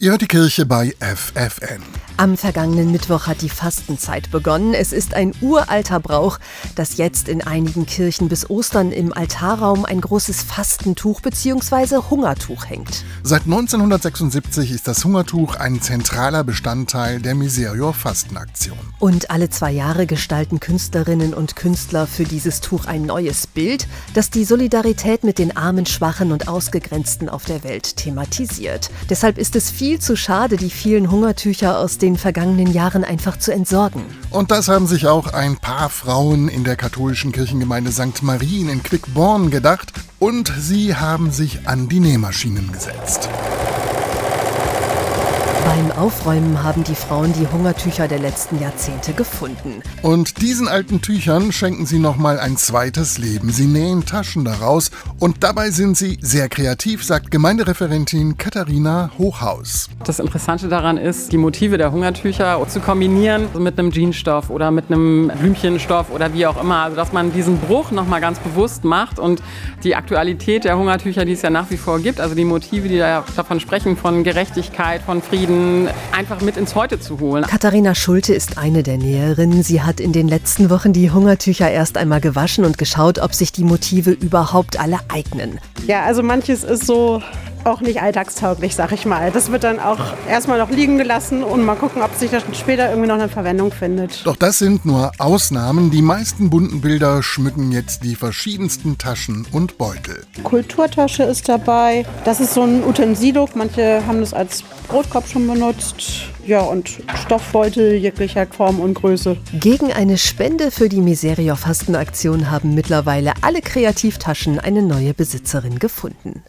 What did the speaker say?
Ihr hört die Kirche bei FFN. Am vergangenen Mittwoch hat die Fastenzeit begonnen. Es ist ein uralter Brauch, dass jetzt in einigen Kirchen bis Ostern im Altarraum ein großes Fastentuch bzw. Hungertuch hängt. Seit 1976 ist das Hungertuch ein zentraler Bestandteil der Miserior Fastenaktion. Und alle zwei Jahre gestalten Künstlerinnen und Künstler für dieses Tuch ein neues Bild, das die Solidarität mit den Armen, Schwachen und Ausgegrenzten auf der Welt thematisiert. Deshalb ist es viel viel zu schade, die vielen Hungertücher aus den vergangenen Jahren einfach zu entsorgen. Und das haben sich auch ein paar Frauen in der katholischen Kirchengemeinde St. Marien in Quickborn gedacht und sie haben sich an die Nähmaschinen gesetzt. Beim Aufräumen haben die Frauen die Hungertücher der letzten Jahrzehnte gefunden. Und diesen alten Tüchern schenken sie nochmal ein zweites Leben. Sie nähen Taschen daraus und dabei sind sie sehr kreativ, sagt Gemeindereferentin Katharina Hochhaus. Das Interessante daran ist, die Motive der Hungertücher zu kombinieren mit einem Jeansstoff oder mit einem Blümchenstoff oder wie auch immer. Also dass man diesen Bruch nochmal ganz bewusst macht und die Aktualität der Hungertücher, die es ja nach wie vor gibt, also die Motive, die da davon sprechen, von Gerechtigkeit, von Frieden, einfach mit ins Heute zu holen. Katharina Schulte ist eine der Näherinnen. Sie hat in den letzten Wochen die Hungertücher erst einmal gewaschen und geschaut, ob sich die Motive überhaupt alle eignen. Ja, also manches ist so auch nicht alltagstauglich, sag ich mal. Das wird dann auch erstmal noch liegen gelassen und mal gucken, ob sich das später irgendwie noch eine Verwendung findet. Doch das sind nur Ausnahmen. Die meisten bunten Bilder schmücken jetzt die verschiedensten Taschen und Beutel. Kulturtasche ist dabei. Das ist so ein Utensilum. Manche haben das als Brotkorb schon benutzt. Ja, und Stoffbeutel jeglicher Form und Größe. Gegen eine Spende für die Miserior Fastenaktion haben mittlerweile alle Kreativtaschen eine neue Besitzerin gefunden.